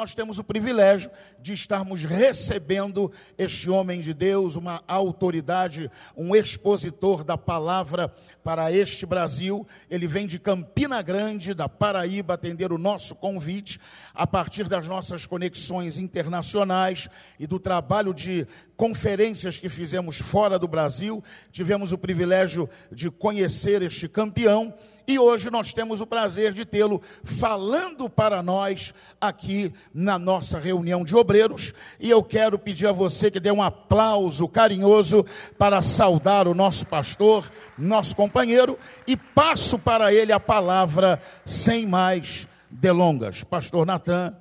nós temos o privilégio de estarmos recebendo este homem de Deus, uma autoridade, um expositor da palavra para este Brasil. Ele vem de Campina Grande, da Paraíba, atender o nosso convite a partir das nossas conexões internacionais e do trabalho de conferências que fizemos fora do Brasil. Tivemos o privilégio de conhecer este campeão e hoje nós temos o prazer de tê-lo falando para nós aqui na nossa reunião de obreiros. E eu quero pedir a você que dê um aplauso carinhoso para saudar o nosso pastor, nosso companheiro, e passo para ele a palavra sem mais delongas. Pastor Natan,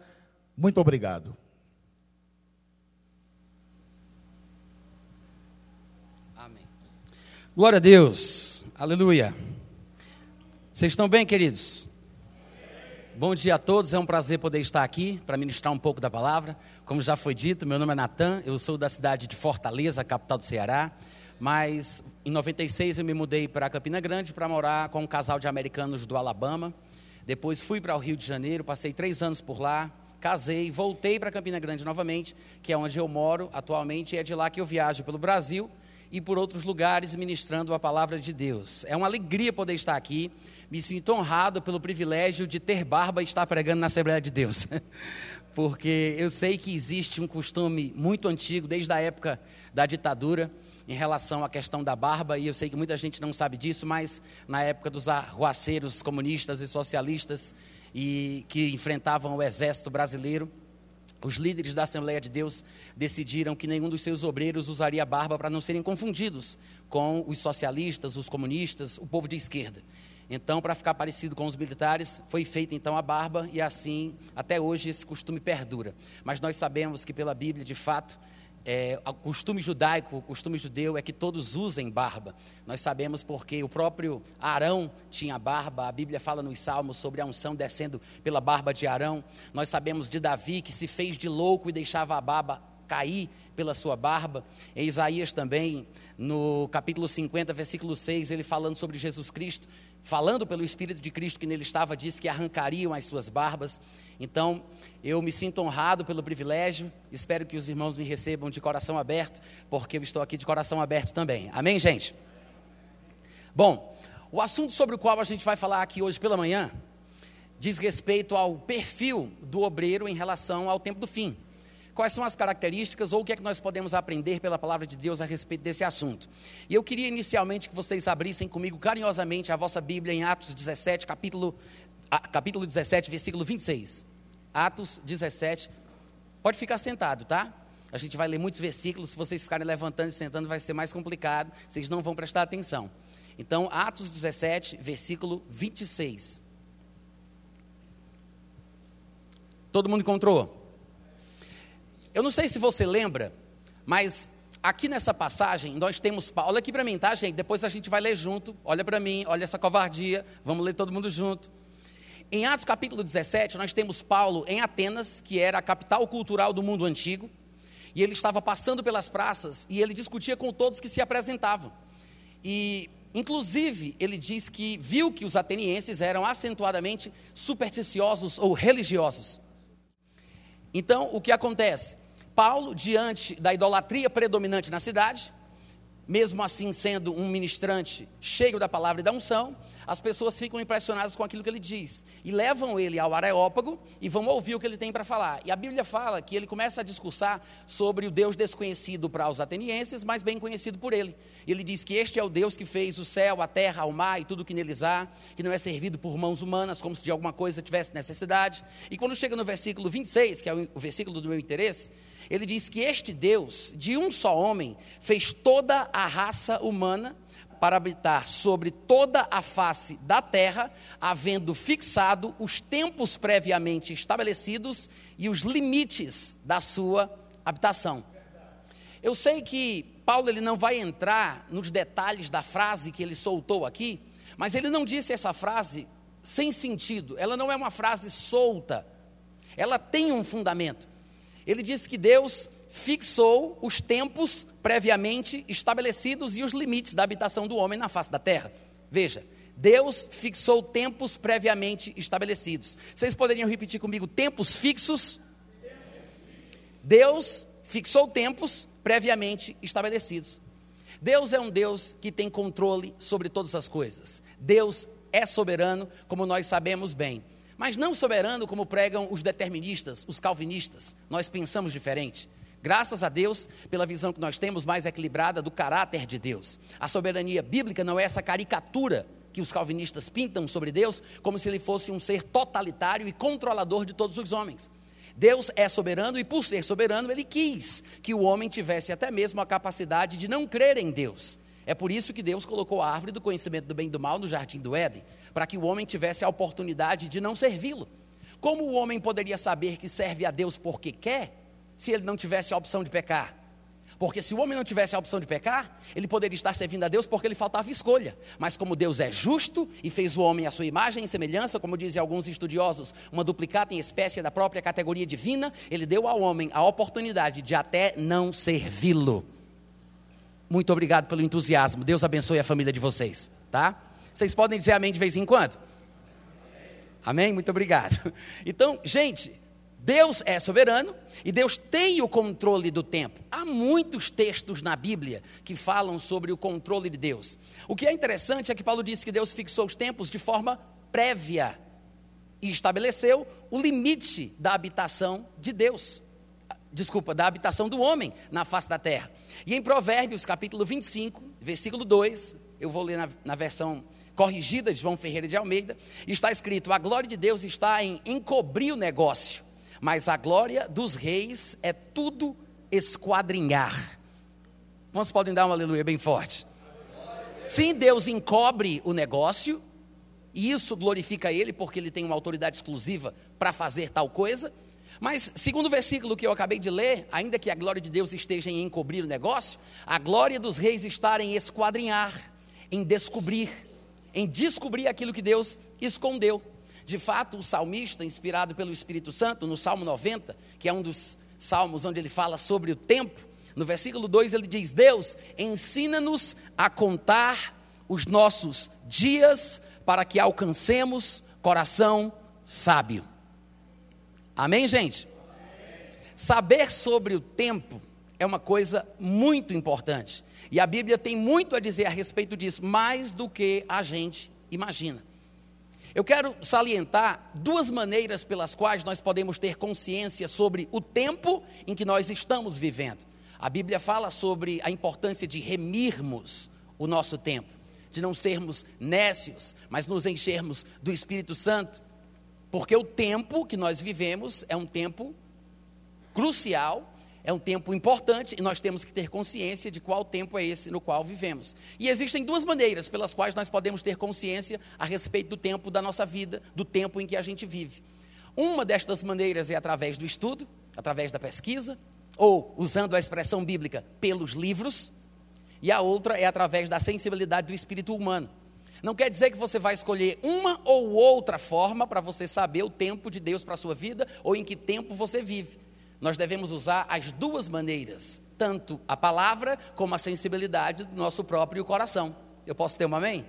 muito obrigado. Amém. Glória a Deus. Aleluia. Vocês estão bem, queridos? Bom dia a todos, é um prazer poder estar aqui para ministrar um pouco da palavra. Como já foi dito, meu nome é Natan, eu sou da cidade de Fortaleza, capital do Ceará, mas em 96 eu me mudei para Campina Grande para morar com um casal de americanos do Alabama. Depois fui para o Rio de Janeiro, passei três anos por lá, casei, voltei para Campina Grande novamente, que é onde eu moro atualmente, e é de lá que eu viajo pelo Brasil e por outros lugares ministrando a palavra de Deus. É uma alegria poder estar aqui. Me sinto honrado pelo privilégio de ter barba e estar pregando na Assembleia de Deus. Porque eu sei que existe um costume muito antigo, desde a época da ditadura, em relação à questão da barba, e eu sei que muita gente não sabe disso, mas na época dos arruaceiros comunistas e socialistas, e que enfrentavam o exército brasileiro, os líderes da Assembleia de Deus decidiram que nenhum dos seus obreiros usaria barba para não serem confundidos com os socialistas, os comunistas, o povo de esquerda. Então, para ficar parecido com os militares, foi feita então a barba e assim, até hoje, esse costume perdura. Mas nós sabemos que pela Bíblia, de fato, é, o costume judaico, o costume judeu é que todos usem barba. Nós sabemos porque o próprio Arão tinha barba, a Bíblia fala nos Salmos sobre a unção descendo pela barba de Arão. Nós sabemos de Davi que se fez de louco e deixava a barba cair pela sua barba. Em Isaías também, no capítulo 50, versículo 6, ele falando sobre Jesus Cristo, falando pelo Espírito de Cristo que nele estava, disse que arrancariam as suas barbas. Então, eu me sinto honrado pelo privilégio, espero que os irmãos me recebam de coração aberto, porque eu estou aqui de coração aberto também. Amém, gente? Bom, o assunto sobre o qual a gente vai falar aqui hoje pela manhã diz respeito ao perfil do obreiro em relação ao tempo do fim. Quais são as características ou o que é que nós podemos aprender pela palavra de Deus a respeito desse assunto? E eu queria inicialmente que vocês abrissem comigo carinhosamente a vossa Bíblia em Atos 17, capítulo, capítulo 17, versículo 26. Atos 17. Pode ficar sentado, tá? A gente vai ler muitos versículos, se vocês ficarem levantando e sentando vai ser mais complicado, vocês não vão prestar atenção. Então, Atos 17, versículo 26. Todo mundo encontrou? Eu não sei se você lembra, mas aqui nessa passagem nós temos. Olha aqui para mim, tá, gente? Depois a gente vai ler junto. Olha para mim, olha essa covardia. Vamos ler todo mundo junto. Em Atos capítulo 17, nós temos Paulo em Atenas, que era a capital cultural do mundo antigo, e ele estava passando pelas praças e ele discutia com todos que se apresentavam. E, inclusive, ele diz que viu que os atenienses eram acentuadamente supersticiosos ou religiosos. Então, o que acontece? Paulo, diante da idolatria predominante na cidade, mesmo assim sendo um ministrante cheio da palavra e da unção, as pessoas ficam impressionadas com aquilo que ele diz e levam ele ao Areópago e vão ouvir o que ele tem para falar. E a Bíblia fala que ele começa a discursar sobre o Deus desconhecido para os atenienses, mas bem conhecido por ele. Ele diz que este é o Deus que fez o céu, a terra, o mar e tudo que neles há, que não é servido por mãos humanas, como se de alguma coisa tivesse necessidade. E quando chega no versículo 26, que é o versículo do meu interesse, ele diz que este Deus, de um só homem, fez toda a raça humana para habitar sobre toda a face da terra, havendo fixado os tempos previamente estabelecidos e os limites da sua habitação. Eu sei que Paulo ele não vai entrar nos detalhes da frase que ele soltou aqui, mas ele não disse essa frase sem sentido. Ela não é uma frase solta. Ela tem um fundamento. Ele disse que Deus fixou os tempos previamente estabelecidos e os limites da habitação do homem na face da terra. Veja, Deus fixou tempos previamente estabelecidos. Vocês poderiam repetir comigo tempos fixos? Deus fixou tempos previamente estabelecidos. Deus é um Deus que tem controle sobre todas as coisas. Deus é soberano, como nós sabemos bem. Mas não soberano como pregam os deterministas, os calvinistas. Nós pensamos diferente. Graças a Deus pela visão que nós temos mais equilibrada do caráter de Deus. A soberania bíblica não é essa caricatura que os calvinistas pintam sobre Deus, como se ele fosse um ser totalitário e controlador de todos os homens. Deus é soberano e, por ser soberano, ele quis que o homem tivesse até mesmo a capacidade de não crer em Deus. É por isso que Deus colocou a árvore do conhecimento do bem e do mal no jardim do Éden, para que o homem tivesse a oportunidade de não servi-lo. Como o homem poderia saber que serve a Deus porque quer, se ele não tivesse a opção de pecar? Porque se o homem não tivesse a opção de pecar, ele poderia estar servindo a Deus porque lhe faltava escolha. Mas como Deus é justo e fez o homem à sua imagem e semelhança, como dizem alguns estudiosos, uma duplicata em espécie da própria categoria divina, ele deu ao homem a oportunidade de até não servi-lo. Muito obrigado pelo entusiasmo. Deus abençoe a família de vocês, tá? Vocês podem dizer amém de vez em quando? Amém? Muito obrigado. Então, gente, Deus é soberano e Deus tem o controle do tempo. Há muitos textos na Bíblia que falam sobre o controle de Deus. O que é interessante é que Paulo disse que Deus fixou os tempos de forma prévia e estabeleceu o limite da habitação de Deus. Desculpa, da habitação do homem na face da terra. E em Provérbios, capítulo 25, versículo 2, eu vou ler na, na versão corrigida de João Ferreira de Almeida, está escrito: A glória de Deus está em encobrir o negócio mas a glória dos reis é tudo esquadrinhar. Quantos podem dar um aleluia bem forte? Sim, Deus encobre o negócio, e isso glorifica Ele, porque Ele tem uma autoridade exclusiva para fazer tal coisa. Mas, segundo o versículo que eu acabei de ler, ainda que a glória de Deus esteja em encobrir o negócio, a glória dos reis está em esquadrinhar, em descobrir, em descobrir aquilo que Deus escondeu. De fato, o salmista, inspirado pelo Espírito Santo, no Salmo 90, que é um dos salmos onde ele fala sobre o tempo, no versículo 2 ele diz: Deus, ensina-nos a contar os nossos dias para que alcancemos coração sábio. Amém, gente? Saber sobre o tempo é uma coisa muito importante. E a Bíblia tem muito a dizer a respeito disso, mais do que a gente imagina. Eu quero salientar duas maneiras pelas quais nós podemos ter consciência sobre o tempo em que nós estamos vivendo. A Bíblia fala sobre a importância de remirmos o nosso tempo, de não sermos nécios, mas nos enchermos do Espírito Santo, porque o tempo que nós vivemos é um tempo crucial é um tempo importante e nós temos que ter consciência de qual tempo é esse no qual vivemos. E existem duas maneiras pelas quais nós podemos ter consciência a respeito do tempo da nossa vida, do tempo em que a gente vive. Uma destas maneiras é através do estudo, através da pesquisa, ou usando a expressão bíblica, pelos livros, e a outra é através da sensibilidade do espírito humano. Não quer dizer que você vai escolher uma ou outra forma para você saber o tempo de Deus para a sua vida ou em que tempo você vive nós devemos usar as duas maneiras, tanto a palavra como a sensibilidade do nosso próprio coração. Eu posso ter um amém?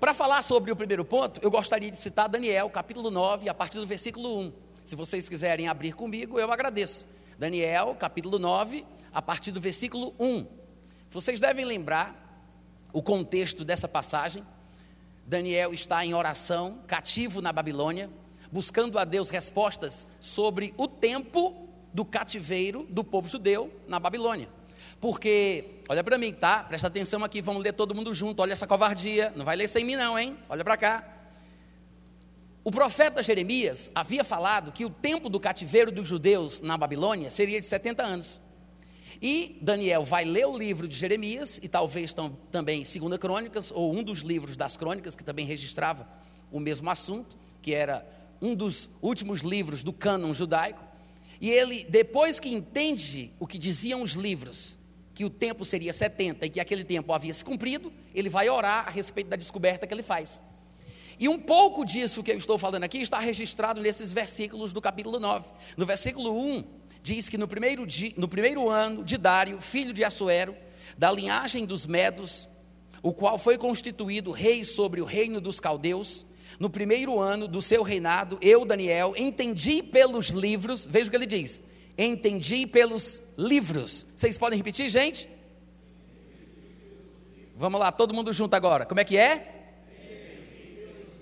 Para falar sobre o primeiro ponto, eu gostaria de citar Daniel, capítulo 9, a partir do versículo 1. Se vocês quiserem abrir comigo, eu agradeço. Daniel, capítulo 9, a partir do versículo 1. Vocês devem lembrar o contexto dessa passagem. Daniel está em oração, cativo na Babilônia buscando a Deus respostas sobre o tempo do cativeiro do povo judeu na Babilônia. Porque, olha para mim, tá? Presta atenção aqui, vamos ler todo mundo junto. Olha essa covardia, não vai ler sem mim não, hein? Olha para cá. O profeta Jeremias havia falado que o tempo do cativeiro dos judeus na Babilônia seria de 70 anos. E Daniel vai ler o livro de Jeremias e talvez também Segunda Crônicas ou um dos livros das Crônicas que também registrava o mesmo assunto, que era um dos últimos livros do cânon judaico, e ele, depois que entende o que diziam os livros, que o tempo seria 70 e que aquele tempo havia se cumprido, ele vai orar a respeito da descoberta que ele faz. E um pouco disso que eu estou falando aqui está registrado nesses versículos do capítulo 9. No versículo 1, diz que no primeiro, no primeiro ano de Dário, filho de Assuero, da linhagem dos Medos, o qual foi constituído rei sobre o reino dos caldeus, no primeiro ano do seu reinado, eu, Daniel, entendi pelos livros, veja o que ele diz: Entendi pelos livros. Vocês podem repetir, gente? Vamos lá, todo mundo junto agora. Como é que é?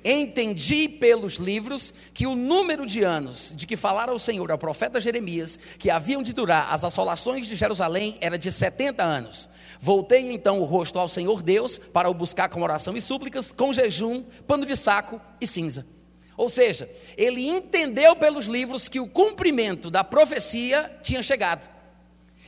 Entendi pelos livros que o número de anos de que falara o Senhor ao profeta Jeremias, que haviam de durar as assolações de Jerusalém, era de 70 anos. Voltei então o rosto ao Senhor Deus para o buscar com oração e súplicas, com jejum, pano de saco e cinza. Ou seja, ele entendeu pelos livros que o cumprimento da profecia tinha chegado.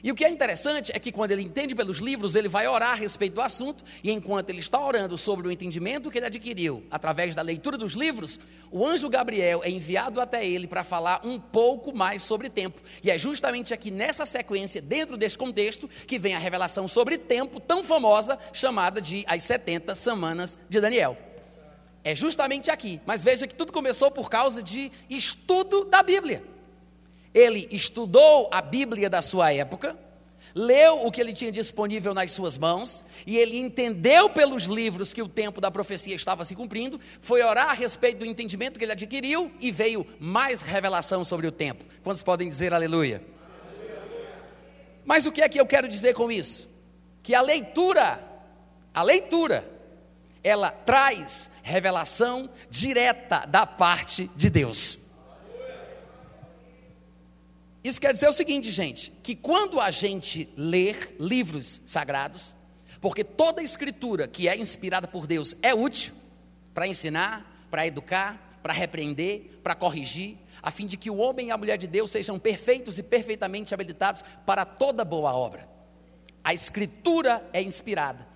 E o que é interessante é que quando ele entende pelos livros, ele vai orar a respeito do assunto, e enquanto ele está orando sobre o entendimento que ele adquiriu através da leitura dos livros, o anjo Gabriel é enviado até ele para falar um pouco mais sobre tempo. E é justamente aqui nessa sequência, dentro desse contexto, que vem a revelação sobre tempo tão famosa, chamada de as 70 semanas de Daniel. É justamente aqui, mas veja que tudo começou por causa de estudo da Bíblia. Ele estudou a Bíblia da sua época, leu o que ele tinha disponível nas suas mãos, e ele entendeu pelos livros que o tempo da profecia estava se cumprindo, foi orar a respeito do entendimento que ele adquiriu e veio mais revelação sobre o tempo. Quantos podem dizer aleluia? Mas o que é que eu quero dizer com isso? Que a leitura, a leitura, ela traz revelação direta da parte de Deus. Isso quer dizer o seguinte, gente, que quando a gente ler livros sagrados, porque toda escritura que é inspirada por Deus é útil para ensinar, para educar, para repreender, para corrigir, a fim de que o homem e a mulher de Deus sejam perfeitos e perfeitamente habilitados para toda boa obra. A escritura é inspirada.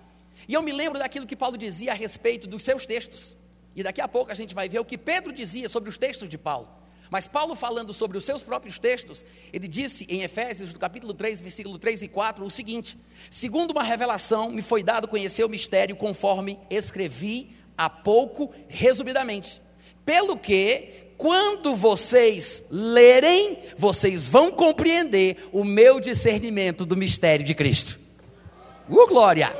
E eu me lembro daquilo que Paulo dizia a respeito dos seus textos. E daqui a pouco a gente vai ver o que Pedro dizia sobre os textos de Paulo. Mas Paulo, falando sobre os seus próprios textos, ele disse em Efésios, no capítulo 3, versículo 3 e 4, o seguinte: Segundo uma revelação, me foi dado conhecer o mistério conforme escrevi há pouco, resumidamente. Pelo que, quando vocês lerem, vocês vão compreender o meu discernimento do mistério de Cristo. Uh, glória!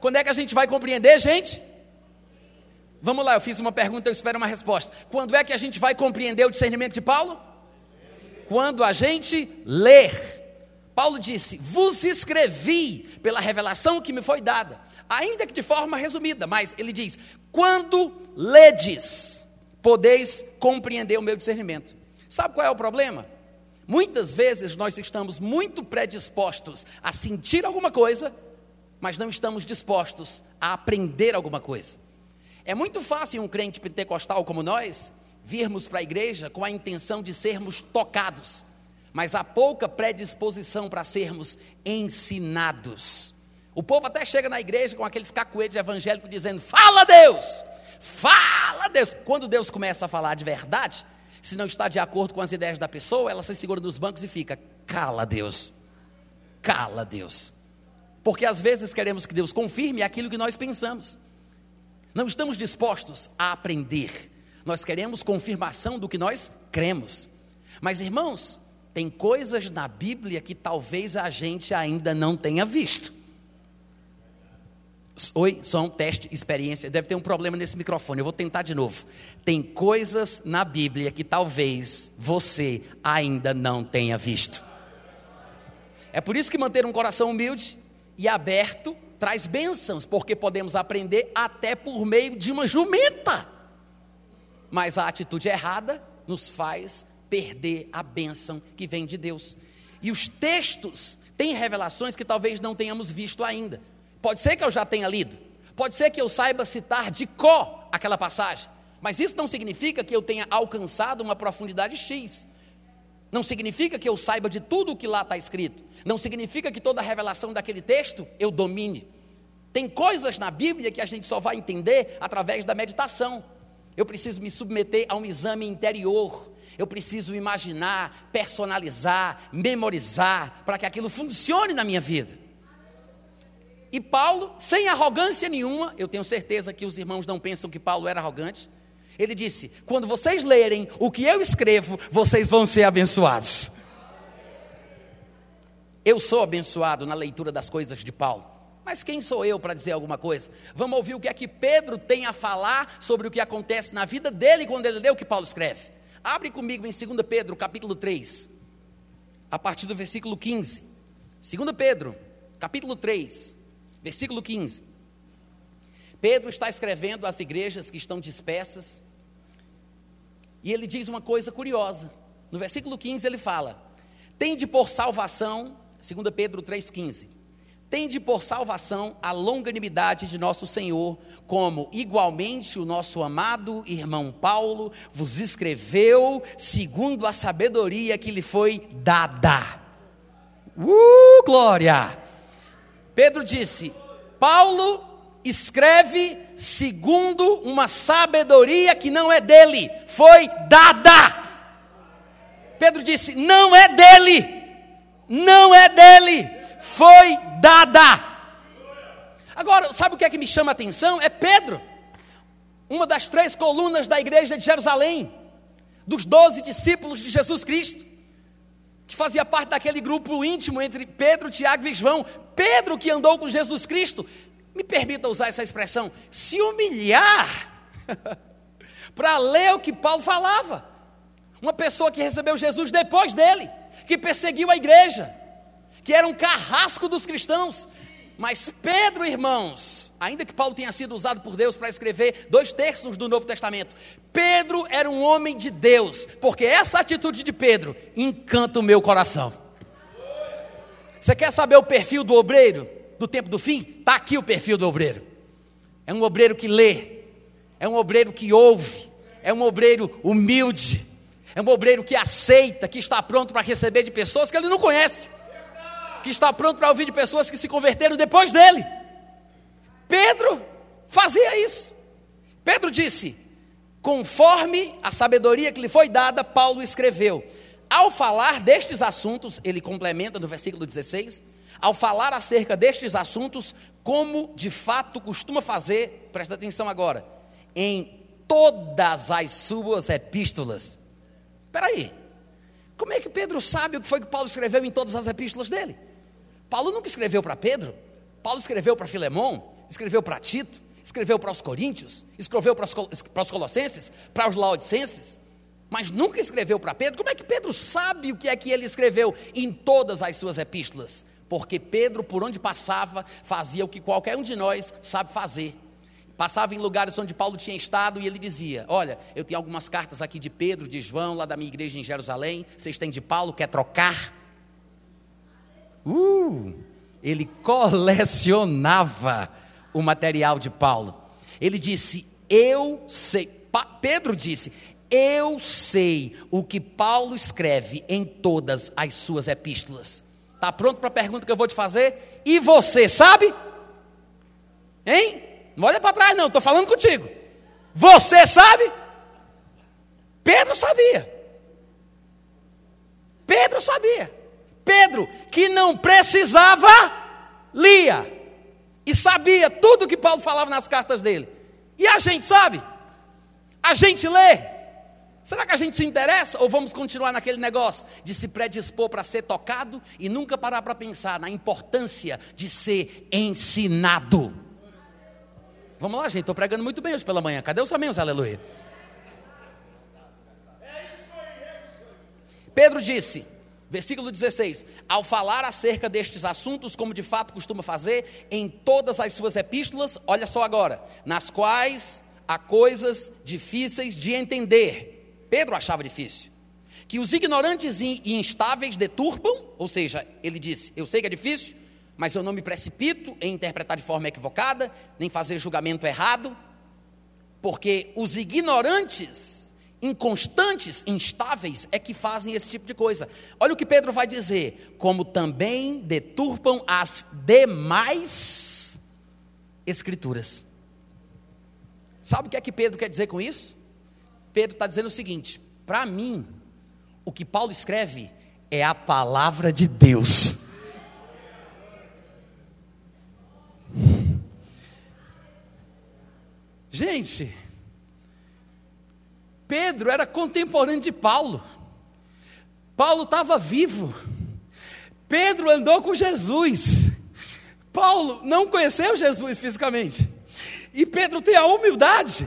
Quando é que a gente vai compreender, gente? Vamos lá, eu fiz uma pergunta, eu espero uma resposta. Quando é que a gente vai compreender o discernimento de Paulo? Quando a gente ler. Paulo disse: Vos escrevi pela revelação que me foi dada, ainda que de forma resumida, mas ele diz: Quando ledes, podeis compreender o meu discernimento. Sabe qual é o problema? Muitas vezes nós estamos muito predispostos a sentir alguma coisa, mas não estamos dispostos a aprender alguma coisa. É muito fácil um crente pentecostal como nós virmos para a igreja com a intenção de sermos tocados, mas há pouca predisposição para sermos ensinados. O povo até chega na igreja com aqueles cacuetes evangélicos dizendo: Fala Deus! Fala Deus! Quando Deus começa a falar de verdade, se não está de acordo com as ideias da pessoa, ela se segura nos bancos e fica: Cala Deus! Cala Deus! Porque às vezes queremos que Deus confirme aquilo que nós pensamos. Não estamos dispostos a aprender. Nós queremos confirmação do que nós cremos. Mas, irmãos, tem coisas na Bíblia que talvez a gente ainda não tenha visto. Oi, som, teste, experiência. Deve ter um problema nesse microfone. Eu vou tentar de novo. Tem coisas na Bíblia que talvez você ainda não tenha visto. É por isso que manter um coração humilde e aberto traz bênçãos, porque podemos aprender até por meio de uma jumenta. Mas a atitude errada nos faz perder a bênção que vem de Deus. E os textos têm revelações que talvez não tenhamos visto ainda. Pode ser que eu já tenha lido, pode ser que eu saiba citar de có aquela passagem, mas isso não significa que eu tenha alcançado uma profundidade X. Não significa que eu saiba de tudo o que lá está escrito. Não significa que toda a revelação daquele texto eu domine. Tem coisas na Bíblia que a gente só vai entender através da meditação. Eu preciso me submeter a um exame interior. Eu preciso imaginar, personalizar, memorizar, para que aquilo funcione na minha vida. E Paulo, sem arrogância nenhuma, eu tenho certeza que os irmãos não pensam que Paulo era arrogante. Ele disse: quando vocês lerem o que eu escrevo, vocês vão ser abençoados. Eu sou abençoado na leitura das coisas de Paulo. Mas quem sou eu para dizer alguma coisa? Vamos ouvir o que é que Pedro tem a falar sobre o que acontece na vida dele quando ele lê o que Paulo escreve. Abre comigo em 2 Pedro, capítulo 3. a partir do versículo 15. 2 Pedro, capítulo 3, versículo 15. Pedro está escrevendo às igrejas que estão dispersas, e ele diz uma coisa curiosa. No versículo 15 ele fala: Tende por salvação, 2 Pedro 3,15, tende por salvação a longanimidade de nosso Senhor, como igualmente o nosso amado irmão Paulo vos escreveu, segundo a sabedoria que lhe foi dada. Uh, glória! Pedro disse: Paulo escreve segundo uma sabedoria que não é dele, foi dada. Pedro disse: não é dele, não é dele, foi dada. Agora, sabe o que é que me chama a atenção? É Pedro, uma das três colunas da igreja de Jerusalém, dos doze discípulos de Jesus Cristo, que fazia parte daquele grupo íntimo entre Pedro, Tiago e João. Pedro, que andou com Jesus Cristo, me permita usar essa expressão, se humilhar para ler o que Paulo falava. Uma pessoa que recebeu Jesus depois dele, que perseguiu a igreja, que era um carrasco dos cristãos. Mas Pedro, irmãos, ainda que Paulo tenha sido usado por Deus para escrever dois terços do Novo Testamento, Pedro era um homem de Deus, porque essa atitude de Pedro encanta o meu coração. Você quer saber o perfil do obreiro? do tempo do fim, está aqui o perfil do obreiro. É um obreiro que lê, é um obreiro que ouve, é um obreiro humilde, é um obreiro que aceita, que está pronto para receber de pessoas que ele não conhece, que está pronto para ouvir de pessoas que se converteram depois dele. Pedro fazia isso. Pedro disse: conforme a sabedoria que lhe foi dada, Paulo escreveu. Ao falar destes assuntos, ele complementa no versículo 16: ao falar acerca destes assuntos, como de fato costuma fazer, presta atenção agora, em todas as suas epístolas. Espera aí, como é que Pedro sabe o que foi que Paulo escreveu em todas as epístolas dele? Paulo nunca escreveu para Pedro, Paulo escreveu para Filemão, escreveu para Tito, escreveu para os Coríntios, escreveu para os, para os Colossenses, para os Laodicenses, mas nunca escreveu para Pedro. Como é que Pedro sabe o que é que ele escreveu em todas as suas epístolas? porque Pedro, por onde passava, fazia o que qualquer um de nós sabe fazer. Passava em lugares onde Paulo tinha estado e ele dizia: Olha, eu tenho algumas cartas aqui de Pedro, de João, lá da minha igreja em Jerusalém. Vocês têm de Paulo, quer trocar? Uh, ele colecionava o material de Paulo. Ele disse: Eu sei. Pedro disse: Eu sei o que Paulo escreve em todas as suas epístolas. Está pronto para a pergunta que eu vou te fazer? E você sabe? Hein? Não olha para trás, não, estou falando contigo. Você sabe? Pedro sabia. Pedro sabia. Pedro, que não precisava, lia. E sabia tudo que Paulo falava nas cartas dele. E a gente sabe? A gente lê. Será que a gente se interessa ou vamos continuar naquele negócio de se predispor para ser tocado e nunca parar para pensar na importância de ser ensinado? Vamos lá, gente, estou pregando muito bem hoje pela manhã. Cadê os amigos? Aleluia. Pedro disse, versículo 16: Ao falar acerca destes assuntos, como de fato costuma fazer, em todas as suas epístolas, olha só agora, nas quais há coisas difíceis de entender Pedro achava difícil. Que os ignorantes e instáveis deturpam, ou seja, ele disse: Eu sei que é difícil, mas eu não me precipito em interpretar de forma equivocada, nem fazer julgamento errado, porque os ignorantes, inconstantes, instáveis é que fazem esse tipo de coisa. Olha o que Pedro vai dizer: como também deturpam as demais escrituras. Sabe o que é que Pedro quer dizer com isso? Pedro está dizendo o seguinte: para mim, o que Paulo escreve é a palavra de Deus. Gente, Pedro era contemporâneo de Paulo. Paulo estava vivo. Pedro andou com Jesus. Paulo não conheceu Jesus fisicamente. E Pedro tem a humildade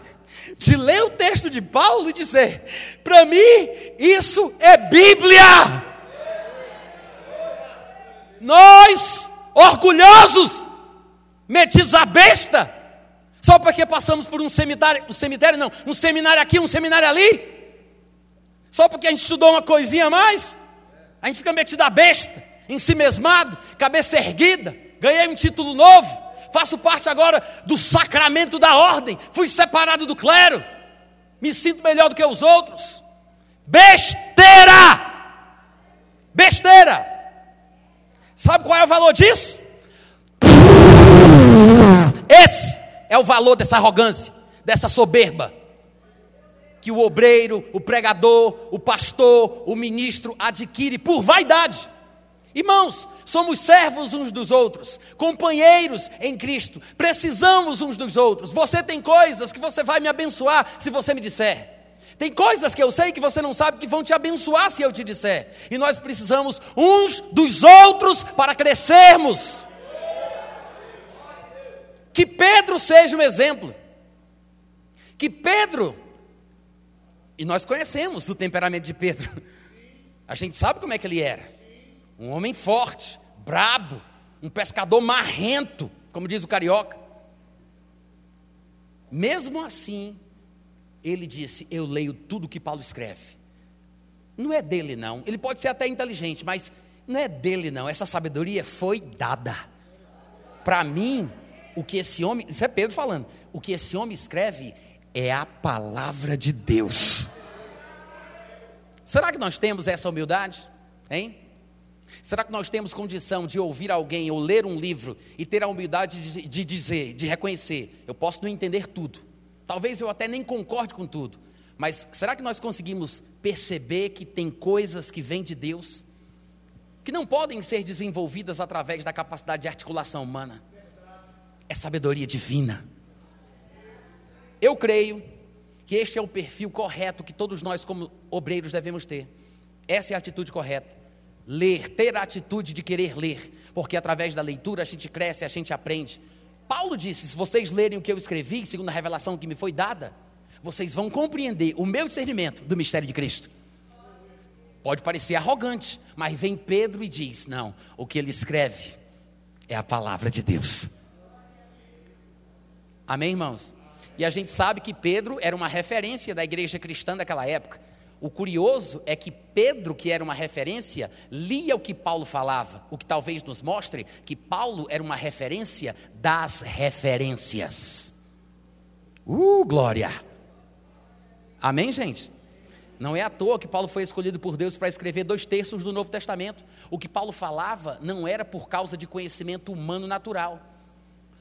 de ler o texto de Paulo e dizer: para mim, isso é Bíblia. orgulhosos, metidos à besta, só porque passamos por um cemitério, um cemitério não, um seminário aqui, um seminário ali, só porque a gente estudou uma coisinha a mais, a gente fica metido à besta, em si mesmado, cabeça erguida, ganhei um título novo, faço parte agora do sacramento da ordem, fui separado do clero, me sinto melhor do que os outros. Besteira! Besteira! Sabe qual é o valor disso? Esse é o valor dessa arrogância, dessa soberba. Que o obreiro, o pregador, o pastor, o ministro adquire por vaidade. Irmãos, somos servos uns dos outros, companheiros em Cristo, precisamos uns dos outros. Você tem coisas que você vai me abençoar se você me disser. Tem coisas que eu sei que você não sabe que vão te abençoar se eu te disser. E nós precisamos uns dos outros para crescermos. Que Pedro seja um exemplo. Que Pedro, e nós conhecemos o temperamento de Pedro, a gente sabe como é que ele era. Um homem forte, brabo, um pescador marrento, como diz o carioca. Mesmo assim, ele disse: Eu leio tudo que Paulo escreve. Não é dele, não. Ele pode ser até inteligente, mas não é dele, não. Essa sabedoria foi dada. Para mim, o que esse homem, isso é Pedro falando, o que esse homem escreve é a palavra de Deus. Será que nós temos essa humildade? Hein? Será que nós temos condição de ouvir alguém ou ler um livro e ter a humildade de, de dizer, de reconhecer, eu posso não entender tudo, talvez eu até nem concorde com tudo, mas será que nós conseguimos perceber que tem coisas que vêm de Deus, que não podem ser desenvolvidas através da capacidade de articulação humana? É sabedoria divina. Eu creio que este é o perfil correto que todos nós, como obreiros, devemos ter. Essa é a atitude correta ler, ter a atitude de querer ler, porque através da leitura a gente cresce, a gente aprende. Paulo disse: se vocês lerem o que eu escrevi, segundo a revelação que me foi dada, vocês vão compreender o meu discernimento do mistério de Cristo. Pode parecer arrogante, mas vem Pedro e diz: não, o que ele escreve é a palavra de Deus. Amém, irmãos? E a gente sabe que Pedro era uma referência da igreja cristã daquela época. O curioso é que Pedro, que era uma referência, lia o que Paulo falava, o que talvez nos mostre que Paulo era uma referência das referências. Uh, glória! Amém, gente? Não é à toa que Paulo foi escolhido por Deus para escrever dois terços do Novo Testamento. O que Paulo falava não era por causa de conhecimento humano natural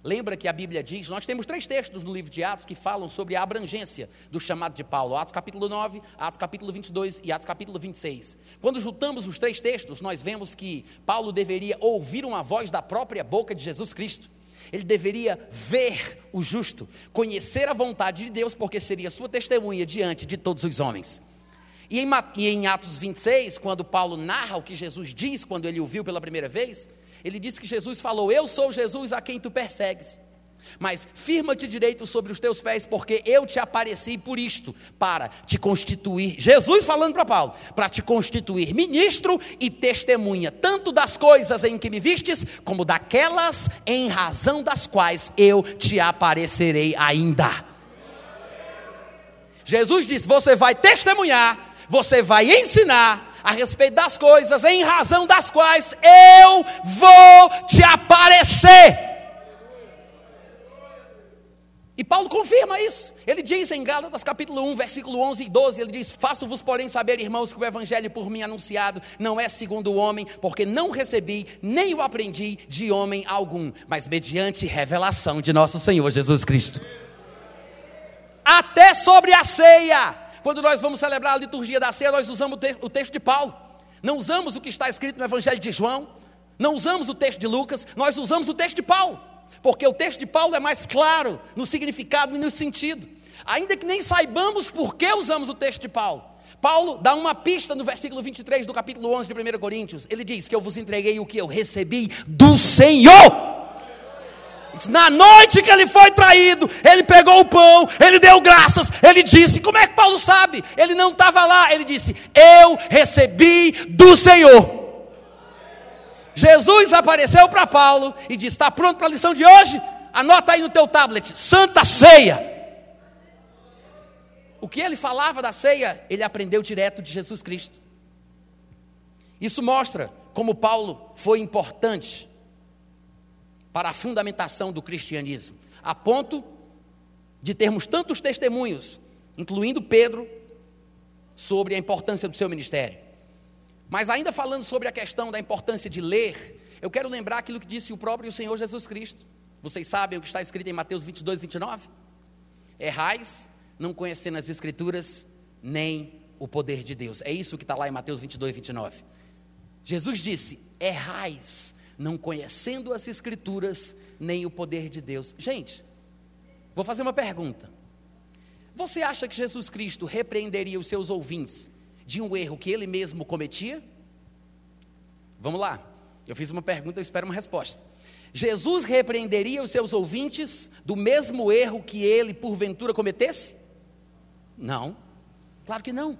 Lembra que a Bíblia diz, nós temos três textos no livro de Atos que falam sobre a abrangência do chamado de Paulo: Atos capítulo 9, Atos capítulo 22 e Atos capítulo 26. Quando juntamos os três textos, nós vemos que Paulo deveria ouvir uma voz da própria boca de Jesus Cristo. Ele deveria ver o justo, conhecer a vontade de Deus, porque seria sua testemunha diante de todos os homens. E em, Atos 26, quando Paulo narra o que Jesus diz quando ele o viu pela primeira vez, ele disse que Jesus falou: Eu sou Jesus a quem tu persegues. Mas firma-te direito sobre os teus pés, porque eu te apareci por isto, para te constituir, Jesus falando para Paulo, para te constituir ministro e testemunha, tanto das coisas em que me vistes, como daquelas em razão das quais eu te aparecerei ainda. Jesus disse: Você vai testemunhar, você vai ensinar, a respeito das coisas em razão das quais eu vou te aparecer. E Paulo confirma isso. Ele diz em Gálatas capítulo 1, versículo 11 e 12, ele diz: "Faço-vos, porém, saber, irmãos, que o evangelho por mim anunciado não é segundo o homem, porque não recebi nem o aprendi de homem algum, mas mediante revelação de nosso Senhor Jesus Cristo." Até sobre a ceia, quando nós vamos celebrar a liturgia da ceia, nós usamos o texto de Paulo. Não usamos o que está escrito no Evangelho de João, não usamos o texto de Lucas, nós usamos o texto de Paulo. Porque o texto de Paulo é mais claro no significado e no sentido. Ainda que nem saibamos por que usamos o texto de Paulo. Paulo dá uma pista no versículo 23 do capítulo 11 de 1 Coríntios. Ele diz que eu vos entreguei o que eu recebi do Senhor. Na noite que ele foi traído, ele pegou o pão, ele deu graças, ele disse: Como é que Paulo sabe? Ele não estava lá, ele disse: Eu recebi do Senhor. Jesus apareceu para Paulo e disse: Está pronto para a lição de hoje? Anota aí no teu tablet: Santa Ceia. O que ele falava da ceia, ele aprendeu direto de Jesus Cristo. Isso mostra como Paulo foi importante para a fundamentação do cristianismo, a ponto de termos tantos testemunhos, incluindo Pedro, sobre a importância do seu ministério. Mas ainda falando sobre a questão da importância de ler, eu quero lembrar aquilo que disse o próprio Senhor Jesus Cristo. Vocês sabem o que está escrito em Mateus 22, 29? Errais, não conhecendo as Escrituras, nem o poder de Deus. É isso que está lá em Mateus 22, 29. Jesus disse: Errais, não conhecendo as Escrituras, nem o poder de Deus. Gente, vou fazer uma pergunta. Você acha que Jesus Cristo repreenderia os seus ouvintes de um erro que ele mesmo cometia? Vamos lá. Eu fiz uma pergunta, eu espero uma resposta. Jesus repreenderia os seus ouvintes do mesmo erro que ele porventura cometesse? Não. Claro que não.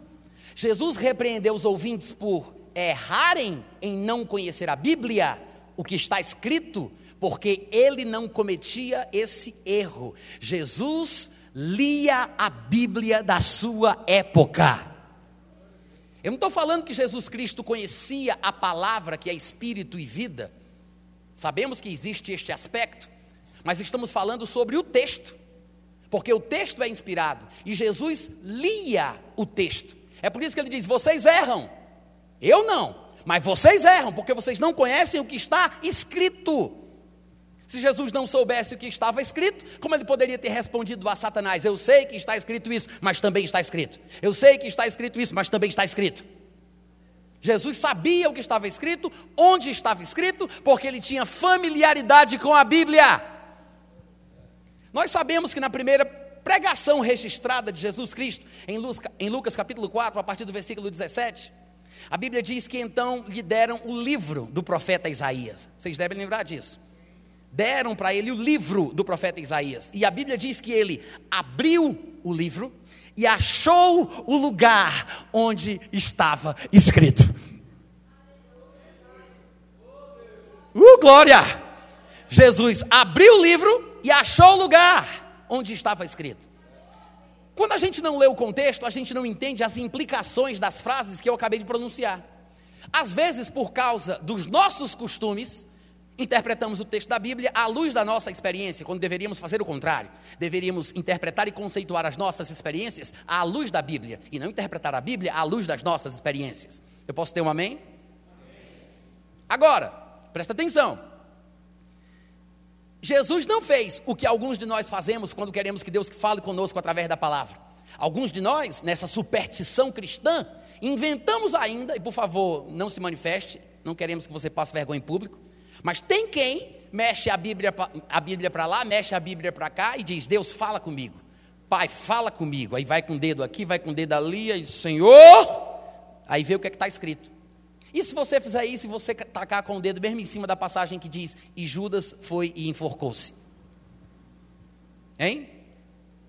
Jesus repreendeu os ouvintes por errarem em não conhecer a Bíblia, o que está escrito, porque ele não cometia esse erro. Jesus lia a Bíblia da sua época. Eu não estou falando que Jesus Cristo conhecia a palavra que é espírito e vida. Sabemos que existe este aspecto, mas estamos falando sobre o texto, porque o texto é inspirado e Jesus lia o texto. É por isso que ele diz: vocês erram, eu não, mas vocês erram, porque vocês não conhecem o que está escrito. Se Jesus não soubesse o que estava escrito, como ele poderia ter respondido a Satanás? Eu sei que está escrito isso, mas também está escrito. Eu sei que está escrito isso, mas também está escrito. Jesus sabia o que estava escrito, onde estava escrito, porque ele tinha familiaridade com a Bíblia. Nós sabemos que na primeira pregação registrada de Jesus Cristo, em Lucas, em Lucas capítulo 4, a partir do versículo 17, a Bíblia diz que então lhe deram o livro do profeta Isaías. Vocês devem lembrar disso deram para ele o livro do profeta Isaías. E a Bíblia diz que ele abriu o livro e achou o lugar onde estava escrito. Uh, glória! Jesus abriu o livro e achou o lugar onde estava escrito. Quando a gente não lê o contexto, a gente não entende as implicações das frases que eu acabei de pronunciar. Às vezes, por causa dos nossos costumes, interpretamos o texto da Bíblia à luz da nossa experiência, quando deveríamos fazer o contrário. Deveríamos interpretar e conceituar as nossas experiências à luz da Bíblia e não interpretar a Bíblia à luz das nossas experiências. Eu posso ter um amém? amém. Agora, presta atenção. Jesus não fez o que alguns de nós fazemos quando queremos que Deus fale conosco através da palavra. Alguns de nós, nessa superstição cristã, inventamos ainda, e por favor, não se manifeste, não queremos que você passe vergonha em público mas tem quem mexe a Bíblia, a Bíblia para lá, mexe a Bíblia para cá e diz: Deus fala comigo. Pai, fala comigo. Aí vai com o dedo aqui, vai com o dedo ali, e Senhor. Aí vê o que é está escrito. E se você fizer isso e você tacar com o dedo mesmo em cima da passagem que diz: E Judas foi e enforcou-se? Hein?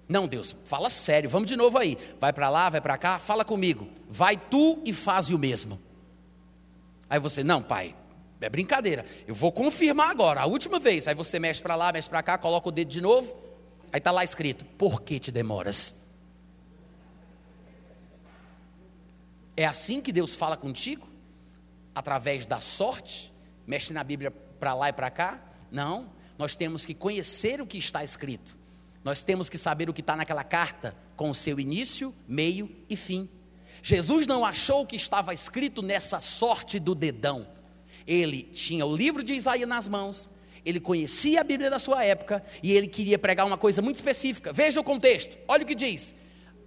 Não, Deus, fala sério, vamos de novo aí. Vai para lá, vai para cá, fala comigo. Vai tu e faz o mesmo. Aí você, não, pai, é brincadeira. Eu vou confirmar agora, a última vez. Aí você mexe para lá, mexe para cá, coloca o dedo de novo. Aí está lá escrito: Por que te demoras? É assim que Deus fala contigo? Através da sorte? Mexe na Bíblia para lá e para cá? Não. Nós temos que conhecer o que está escrito. Nós temos que saber o que está naquela carta, com o seu início, meio e fim. Jesus não achou o que estava escrito nessa sorte do dedão. Ele tinha o livro de Isaías nas mãos, ele conhecia a Bíblia da sua época e ele queria pregar uma coisa muito específica. Veja o contexto, olha o que diz.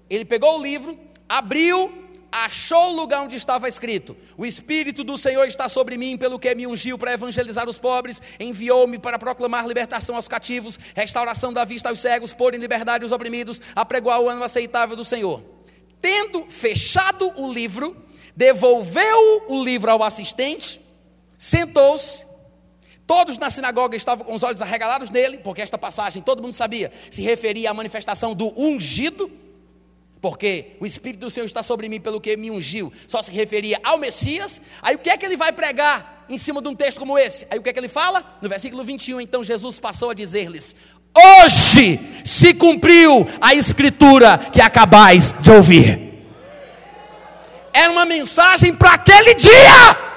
Ele pegou o livro, abriu, achou o lugar onde estava escrito: O Espírito do Senhor está sobre mim, pelo que me ungiu para evangelizar os pobres, enviou-me para proclamar libertação aos cativos, restauração da vista aos cegos, pôr em liberdade os oprimidos, apregoar o ano aceitável do Senhor. Tendo fechado o livro, devolveu o livro ao assistente sentou-se. Todos na sinagoga estavam com os olhos arregalados nele, porque esta passagem, todo mundo sabia, se referia à manifestação do ungido, porque o Espírito do Senhor está sobre mim pelo que me ungiu, só se referia ao Messias. Aí o que é que ele vai pregar? em cima de um texto como esse. Aí o que é que ele fala? No versículo 21, então Jesus passou a dizer-lhes: Hoje se cumpriu a escritura que acabais de ouvir. Era uma mensagem para aquele dia.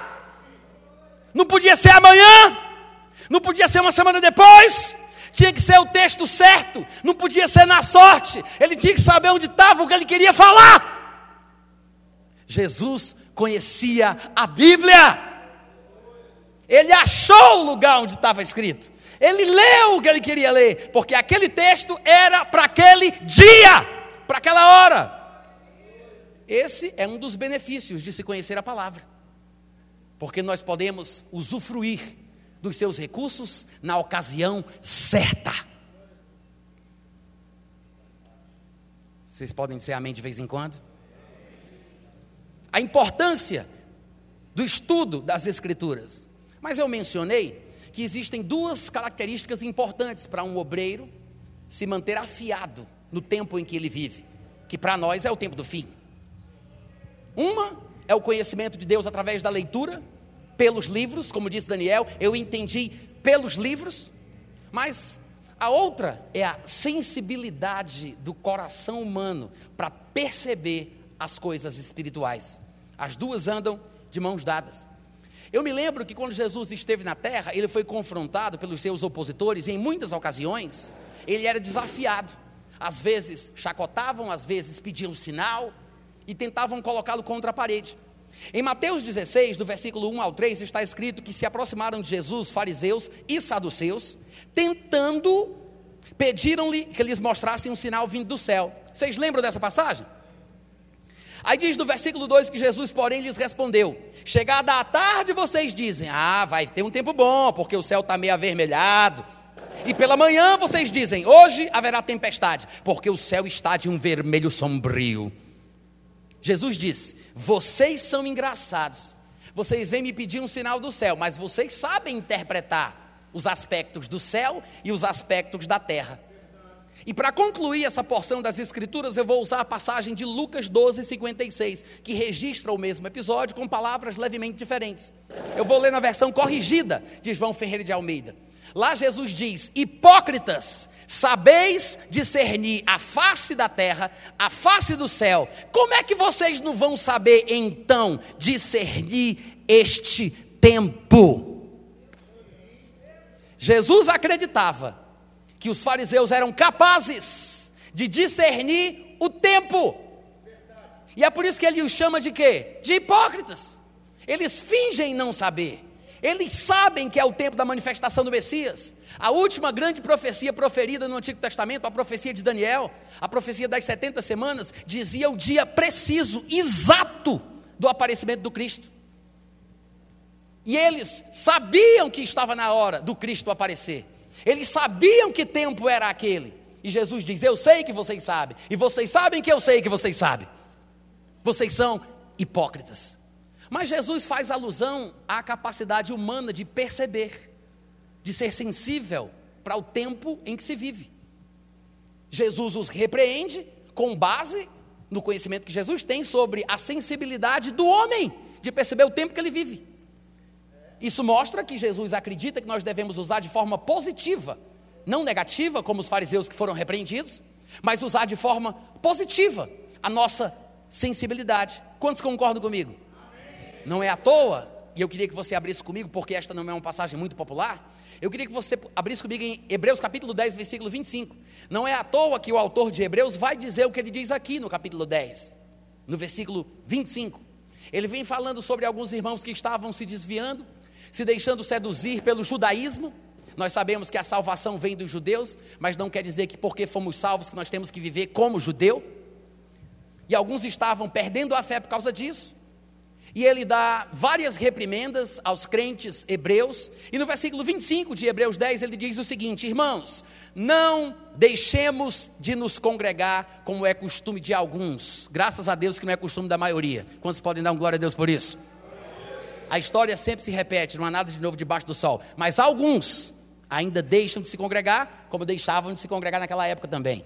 Não podia ser amanhã, não podia ser uma semana depois, tinha que ser o texto certo, não podia ser na sorte, ele tinha que saber onde estava o que ele queria falar. Jesus conhecia a Bíblia. Ele achou o lugar onde estava escrito. Ele leu o que ele queria ler, porque aquele texto era para aquele dia, para aquela hora. Esse é um dos benefícios de se conhecer a palavra, porque nós podemos usufruir dos seus recursos na ocasião certa. Vocês podem dizer amém de vez em quando? a importância do estudo das Escrituras. Mas eu mencionei que existem duas características importantes para um obreiro se manter afiado no tempo em que ele vive, que para nós é o tempo do fim. Uma é o conhecimento de Deus através da leitura, pelos livros, como disse Daniel, eu entendi pelos livros, mas a outra é a sensibilidade do coração humano para perceber as coisas espirituais. As duas andam de mãos dadas. Eu me lembro que quando Jesus esteve na terra, ele foi confrontado pelos seus opositores e em muitas ocasiões ele era desafiado. Às vezes chacotavam, às vezes pediam sinal e tentavam colocá-lo contra a parede. Em Mateus 16, do versículo 1 ao 3, está escrito que se aproximaram de Jesus fariseus e saduceus, tentando, pediram-lhe que lhes mostrassem um sinal vindo do céu. Vocês lembram dessa passagem? Aí diz no versículo 2 que Jesus, porém, lhes respondeu: Chegada a tarde, vocês dizem: Ah, vai ter um tempo bom, porque o céu está meio avermelhado. E pela manhã vocês dizem: Hoje haverá tempestade, porque o céu está de um vermelho sombrio. Jesus disse: Vocês são engraçados. Vocês vêm me pedir um sinal do céu, mas vocês sabem interpretar os aspectos do céu e os aspectos da terra. E para concluir essa porção das Escrituras, eu vou usar a passagem de Lucas 12, 56, que registra o mesmo episódio com palavras levemente diferentes. Eu vou ler na versão corrigida de João Ferreira de Almeida. Lá Jesus diz: Hipócritas, sabeis discernir a face da terra, a face do céu. Como é que vocês não vão saber então discernir este tempo? Jesus acreditava que os fariseus eram capazes de discernir o tempo. E é por isso que ele os chama de quê? De hipócritas. Eles fingem não saber. Eles sabem que é o tempo da manifestação do Messias. A última grande profecia proferida no Antigo Testamento, a profecia de Daniel, a profecia das 70 semanas, dizia o dia preciso, exato do aparecimento do Cristo. E eles sabiam que estava na hora do Cristo aparecer. Eles sabiam que tempo era aquele. E Jesus diz: Eu sei que vocês sabem. E vocês sabem que eu sei que vocês sabem. Vocês são hipócritas. Mas Jesus faz alusão à capacidade humana de perceber, de ser sensível para o tempo em que se vive. Jesus os repreende com base no conhecimento que Jesus tem sobre a sensibilidade do homem de perceber o tempo que ele vive. Isso mostra que Jesus acredita que nós devemos usar de forma positiva, não negativa, como os fariseus que foram repreendidos, mas usar de forma positiva a nossa sensibilidade. Quantos concordam comigo? Não é à toa, e eu queria que você abrisse comigo, porque esta não é uma passagem muito popular. Eu queria que você abrisse comigo em Hebreus capítulo 10, versículo 25. Não é à toa que o autor de Hebreus vai dizer o que ele diz aqui no capítulo 10, no versículo 25. Ele vem falando sobre alguns irmãos que estavam se desviando, se deixando seduzir pelo judaísmo. Nós sabemos que a salvação vem dos judeus, mas não quer dizer que porque fomos salvos que nós temos que viver como judeu. E alguns estavam perdendo a fé por causa disso. E ele dá várias reprimendas aos crentes hebreus. E no versículo 25 de Hebreus 10 ele diz o seguinte: Irmãos, não deixemos de nos congregar como é costume de alguns. Graças a Deus que não é costume da maioria. Quantos podem dar um glória a Deus por isso? A história sempre se repete, não há nada de novo debaixo do sol. Mas alguns ainda deixam de se congregar, como deixavam de se congregar naquela época também.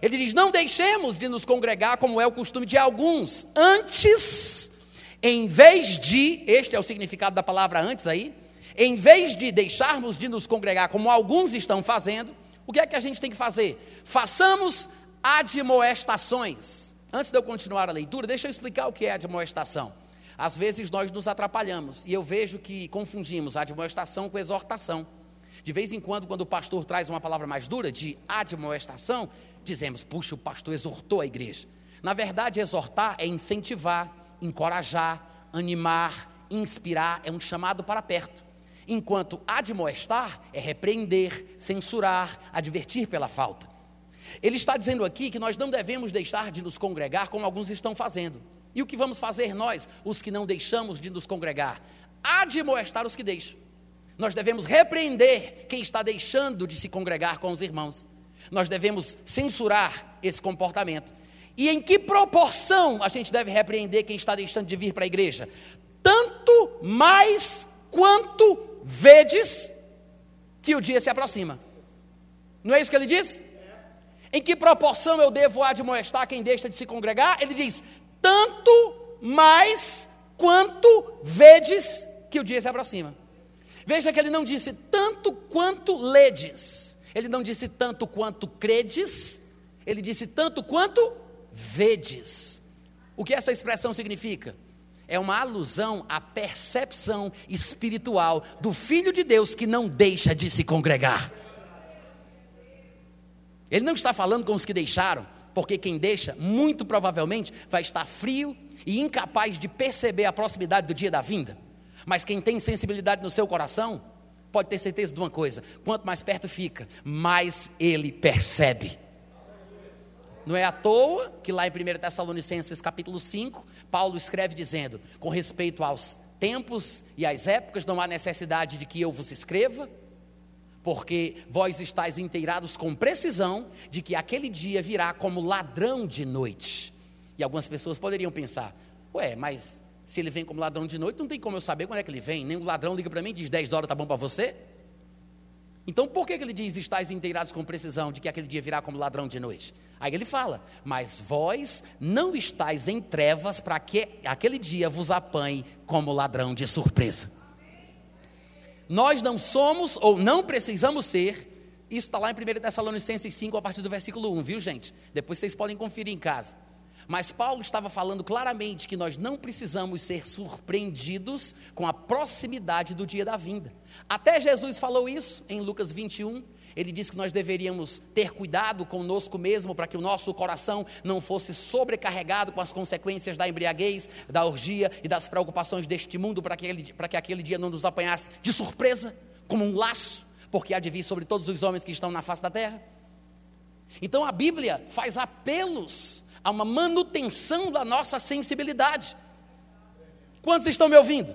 Ele diz: Não deixemos de nos congregar como é o costume de alguns. Antes, Em vez de, este é o significado da palavra antes aí, em vez de deixarmos de nos congregar como alguns estão fazendo, o que é que a gente tem que fazer? Façamos admoestações. Antes de eu continuar a leitura, deixa eu explicar o que é admoestação. Às vezes nós nos atrapalhamos e eu vejo que confundimos admoestação com exortação. De vez em quando, quando o pastor traz uma palavra mais dura, de admoestação, dizemos, puxa, o pastor exortou a igreja. Na verdade, exortar é incentivar, encorajar, animar, inspirar, é um chamado para perto. Enquanto admoestar é repreender, censurar, advertir pela falta. Ele está dizendo aqui que nós não devemos deixar de nos congregar como alguns estão fazendo. E o que vamos fazer nós, os que não deixamos de nos congregar? Admoestar os que deixam. Nós devemos repreender quem está deixando de se congregar com os irmãos. Nós devemos censurar esse comportamento. E em que proporção a gente deve repreender quem está deixando de vir para a igreja? Tanto mais quanto vedes que o dia se aproxima. Não é isso que ele diz? Em que proporção eu devo admoestar quem deixa de se congregar? Ele diz: tanto mais quanto vedes que o dia se aproxima. Veja que ele não disse tanto quanto ledes, ele não disse tanto quanto credes, ele disse tanto quanto vedes. O que essa expressão significa? É uma alusão à percepção espiritual do Filho de Deus que não deixa de se congregar. Ele não está falando com os que deixaram, porque quem deixa, muito provavelmente, vai estar frio e incapaz de perceber a proximidade do dia da vinda. Mas quem tem sensibilidade no seu coração, pode ter certeza de uma coisa: quanto mais perto fica, mais ele percebe. Não é à toa que lá em 1 Tessalonicenses capítulo 5, Paulo escreve dizendo: com respeito aos tempos e às épocas, não há necessidade de que eu vos escreva, porque vós estáis inteirados com precisão de que aquele dia virá como ladrão de noite. E algumas pessoas poderiam pensar: ué, mas se ele vem como ladrão de noite, não tem como eu saber quando é que ele vem. Nem o ladrão liga para mim e diz 10 horas está bom para você. Então por que, ele diz estáis inteirados com precisão de que aquele dia virá como ladrão de noite? Aí ele fala, mas vós não estáis em trevas para que aquele dia vos apanhe como ladrão de surpresa. Nós não somos ou não precisamos ser, isso está lá em 1 Tessalonicenses 5, a partir do versículo 1, viu gente? Depois vocês podem conferir em casa. Mas Paulo estava falando claramente que nós não precisamos ser surpreendidos com a proximidade do dia da vinda. Até Jesus falou isso em Lucas 21. Ele disse que nós deveríamos ter cuidado conosco mesmo para que o nosso coração não fosse sobrecarregado com as consequências da embriaguez, da orgia e das preocupações deste mundo, para que, ele, para que aquele dia não nos apanhasse de surpresa, como um laço, porque há de vir sobre todos os homens que estão na face da terra. Então a Bíblia faz apelos a uma manutenção da nossa sensibilidade. Quantos estão me ouvindo?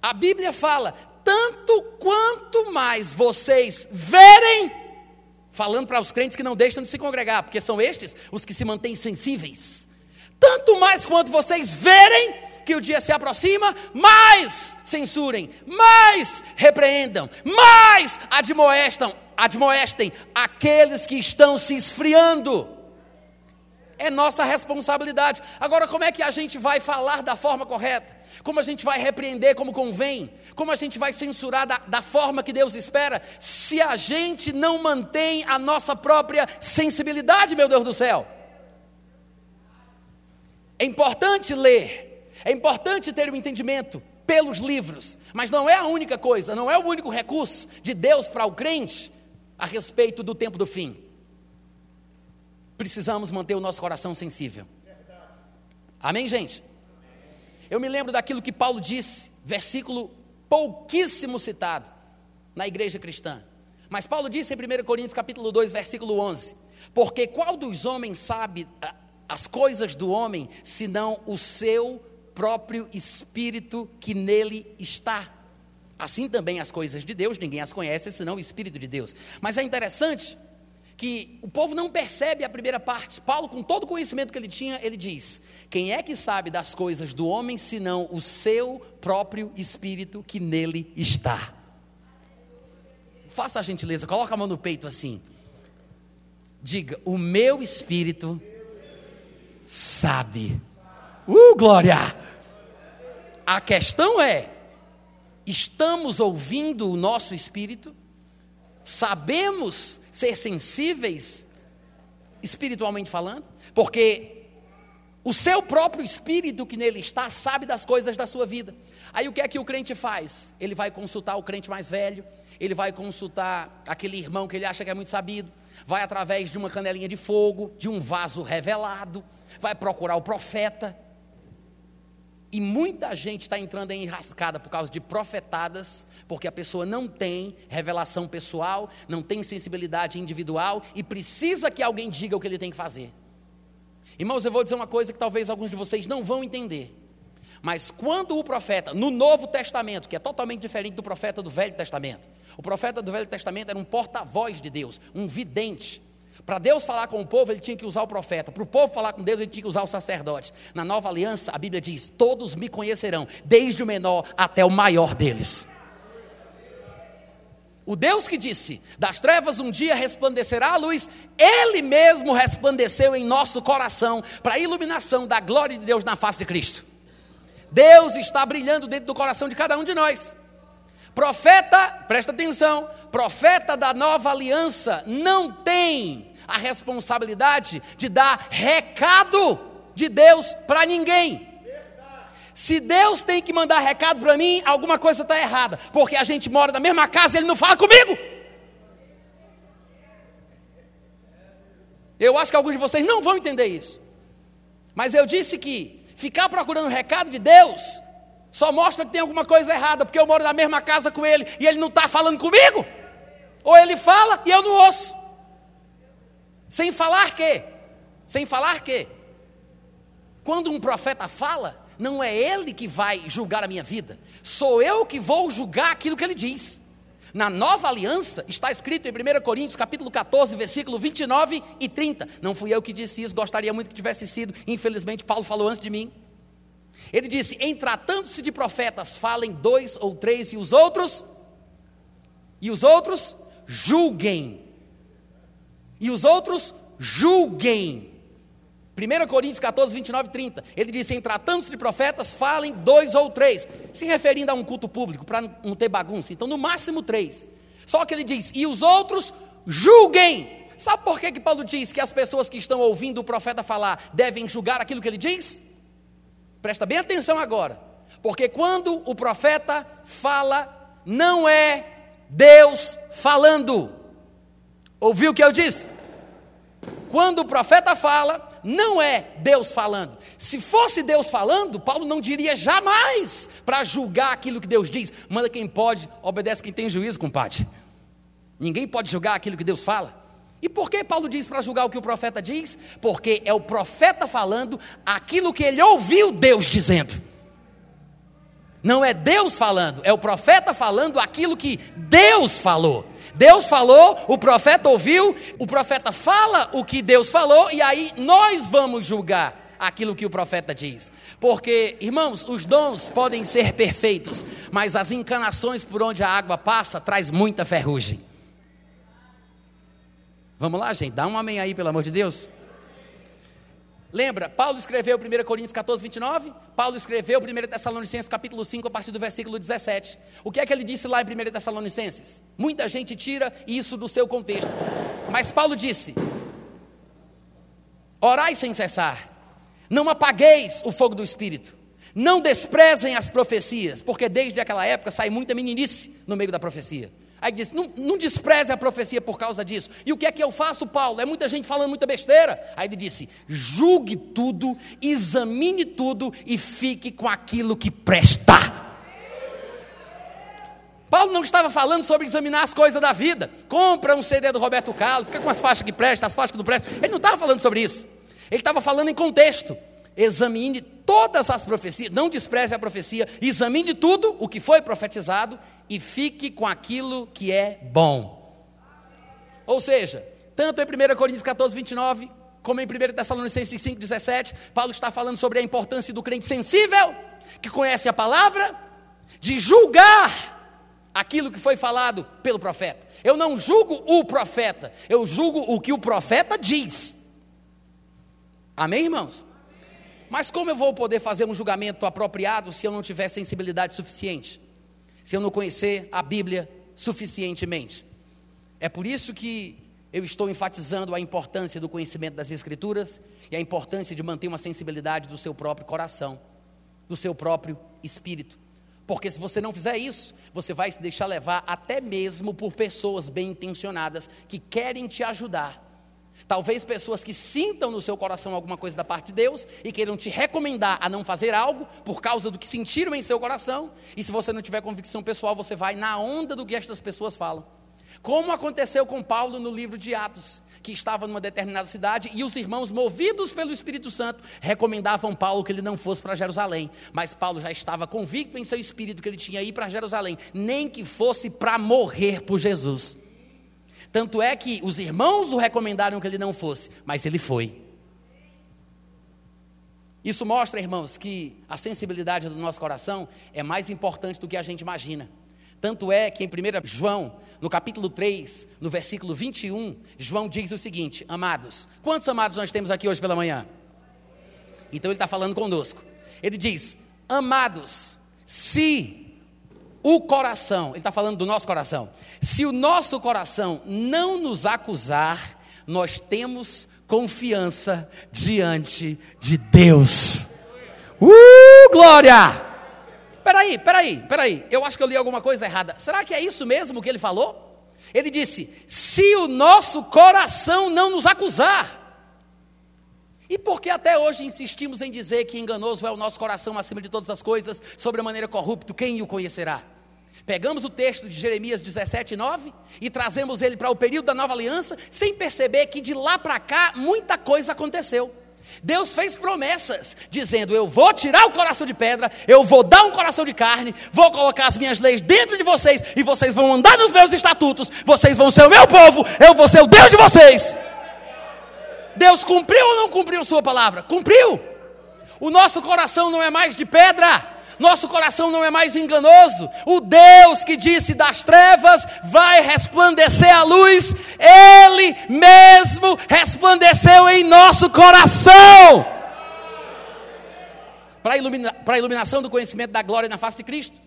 A Bíblia fala: tanto quanto mais vocês verem, falando para os crentes que não deixam de se congregar, porque são estes os que se mantêm sensíveis. Tanto mais quanto vocês verem que o dia se aproxima, mais censurem, mais repreendam, mais admoestam, admoestem aqueles que estão se esfriando é nossa responsabilidade. Agora, como é que a gente vai falar da forma correta? Como a gente vai repreender como convém? Como a gente vai censurar da, da forma que Deus espera? Se a gente não mantém a nossa própria sensibilidade, meu Deus do céu. É importante ler, é importante ter o um entendimento pelos livros, mas não é a única coisa, não é o único recurso de Deus para o crente a respeito do tempo do fim precisamos manter o nosso coração sensível. Amém, gente? Eu me lembro daquilo que Paulo disse, versículo pouquíssimo citado na igreja cristã. Mas Paulo disse em 1 Coríntios capítulo 2, versículo 11: Porque qual dos homens sabe ah, as coisas do homem, senão o seu próprio espírito que nele está? Assim também as coisas de Deus, ninguém as conhece senão o espírito de Deus. Mas é interessante que o povo não percebe a primeira parte. Paulo, com todo o conhecimento que ele tinha, ele diz: Quem é que sabe das coisas do homem senão o seu próprio espírito que nele está? Faça a gentileza, coloca a mão no peito assim. Diga: O meu espírito sabe Uh, glória! A questão é: estamos ouvindo o nosso espírito? Sabemos ser sensíveis espiritualmente falando? Porque o seu próprio espírito que nele está sabe das coisas da sua vida. Aí o que é que o crente faz? Ele vai consultar o crente mais velho, ele vai consultar aquele irmão que ele acha que é muito sabido, vai através de uma canelinha de fogo, de um vaso revelado, vai procurar o profeta. E muita gente está entrando em enrascada por causa de profetadas, porque a pessoa não tem revelação pessoal, não tem sensibilidade individual e precisa que alguém diga o que ele tem que fazer. Irmãos, eu vou dizer uma coisa que talvez alguns de vocês não vão entender. Mas quando o profeta, no Novo Testamento, que é totalmente diferente do profeta do Velho Testamento, o profeta do Velho Testamento era um porta-voz de Deus, um vidente. Para Deus falar com o povo, ele tinha que usar o profeta. Para o povo falar com Deus, ele tinha que usar o sacerdote. Na nova aliança, a Bíblia diz: Todos me conhecerão, desde o menor até o maior deles. O Deus que disse: Das trevas um dia resplandecerá a luz, Ele mesmo resplandeceu em nosso coração para a iluminação da glória de Deus na face de Cristo. Deus está brilhando dentro do coração de cada um de nós. Profeta, presta atenção, profeta da nova aliança não tem a responsabilidade de dar recado de Deus para ninguém. Se Deus tem que mandar recado para mim, alguma coisa está errada, porque a gente mora na mesma casa e Ele não fala comigo. Eu acho que alguns de vocês não vão entender isso, mas eu disse que ficar procurando recado de Deus só mostra que tem alguma coisa errada, porque eu moro na mesma casa com Ele e Ele não está falando comigo, ou Ele fala e eu não ouço. Sem falar que, sem falar que, quando um profeta fala, não é ele que vai julgar a minha vida, sou eu que vou julgar aquilo que ele diz. Na nova aliança, está escrito em 1 Coríntios capítulo 14, versículo 29 e 30. Não fui eu que disse isso, gostaria muito que tivesse sido, infelizmente Paulo falou antes de mim. Ele disse: Em tratando-se de profetas, falem dois ou três, e os outros, e os outros julguem e os outros julguem. 1 Coríntios 14, 29 e 30. Ele disse: em tratando-se de profetas, falem dois ou três, se referindo a um culto público, para não ter bagunça. Então, no máximo três. Só que ele diz: e os outros julguem. Sabe por que, que Paulo diz que as pessoas que estão ouvindo o profeta falar devem julgar aquilo que ele diz? Presta bem atenção agora. Porque quando o profeta fala, não é Deus falando. Ouviu o que eu disse? Quando o profeta fala, não é Deus falando. Se fosse Deus falando, Paulo não diria jamais para julgar aquilo que Deus diz. Manda quem pode, obedece quem tem juízo, compadre. Ninguém pode julgar aquilo que Deus fala. E por que Paulo diz para julgar o que o profeta diz? Porque é o profeta falando aquilo que ele ouviu Deus dizendo. Não é Deus falando, é o profeta falando aquilo que Deus falou. Deus falou, o profeta ouviu, o profeta fala o que Deus falou, e aí nós vamos julgar aquilo que o profeta diz. Porque, irmãos, os dons podem ser perfeitos, mas as encanações por onde a água passa traz muita ferrugem. Vamos lá, gente, dá um amém aí, pelo amor de Deus. Lembra, Paulo escreveu 1 Coríntios 14, 29, Paulo escreveu 1 Tessalonicenses capítulo 5, a partir do versículo 17. O que é que ele disse lá em 1 Tessalonicenses? Muita gente tira isso do seu contexto. Mas Paulo disse: Orai sem cessar, não apagueis o fogo do Espírito, não desprezem as profecias, porque desde aquela época sai muita meninice no meio da profecia. Aí diz: não, não despreze a profecia por causa disso. E o que é que eu faço, Paulo? É muita gente falando muita besteira. Aí ele disse: julgue tudo, examine tudo e fique com aquilo que presta. Paulo não estava falando sobre examinar as coisas da vida. Compra um CD do Roberto Carlos, fica com as faixas que prestam, as faixas que não prestam. Ele não estava falando sobre isso. Ele estava falando em contexto. Examine todas as profecias, não despreze a profecia, examine tudo o que foi profetizado e fique com aquilo que é bom. Ou seja, tanto em 1 Coríntios 14, 29, como em 1 Tessalonicenses 5, 17, Paulo está falando sobre a importância do crente sensível, que conhece a palavra, de julgar aquilo que foi falado pelo profeta. Eu não julgo o profeta, eu julgo o que o profeta diz. Amém, irmãos? mas como eu vou poder fazer um julgamento apropriado se eu não tiver sensibilidade suficiente? Se eu não conhecer a Bíblia suficientemente? É por isso que eu estou enfatizando a importância do conhecimento das Escrituras e a importância de manter uma sensibilidade do seu próprio coração, do seu próprio espírito. Porque se você não fizer isso, você vai se deixar levar até mesmo por pessoas bem intencionadas que querem te ajudar. Talvez pessoas que sintam no seu coração alguma coisa da parte de Deus e queiram te recomendar a não fazer algo por causa do que sentiram em seu coração. E se você não tiver convicção pessoal, você vai na onda do que estas pessoas falam. Como aconteceu com Paulo no livro de Atos, que estava numa determinada cidade e os irmãos, movidos pelo Espírito Santo, recomendavam Paulo que ele não fosse para Jerusalém. Mas Paulo já estava convicto em seu espírito que ele tinha ir para Jerusalém, nem que fosse para morrer por Jesus. Tanto é que os irmãos o recomendaram que ele não fosse, mas ele foi. Isso mostra, irmãos, que a sensibilidade do nosso coração é mais importante do que a gente imagina. Tanto é que em 1 João, no capítulo 3, no versículo 21, João diz o seguinte: Amados, quantos amados nós temos aqui hoje pela manhã? Então ele está falando conosco. Ele diz: Amados, se o coração, ele está falando do nosso coração, se o nosso coração não nos acusar, nós temos confiança diante de Deus. Uh, glória! Peraí, peraí, peraí. Eu acho que eu li alguma coisa errada. Será que é isso mesmo que ele falou? Ele disse: se o nosso coração não nos acusar. E por que até hoje insistimos em dizer que enganoso é o nosso coração acima de todas as coisas, sobre a maneira corrupto, quem o conhecerá? Pegamos o texto de Jeremias 17, 9 e trazemos ele para o período da nova aliança, sem perceber que de lá para cá muita coisa aconteceu. Deus fez promessas, dizendo: Eu vou tirar o coração de pedra, eu vou dar um coração de carne, vou colocar as minhas leis dentro de vocês, e vocês vão andar nos meus estatutos, vocês vão ser o meu povo, eu vou ser o Deus de vocês. Deus cumpriu ou não cumpriu Sua palavra? Cumpriu. O nosso coração não é mais de pedra, nosso coração não é mais enganoso. O Deus que disse das trevas vai resplandecer a luz, Ele mesmo resplandeceu em nosso coração. Para ilumina, a iluminação do conhecimento da glória na face de Cristo.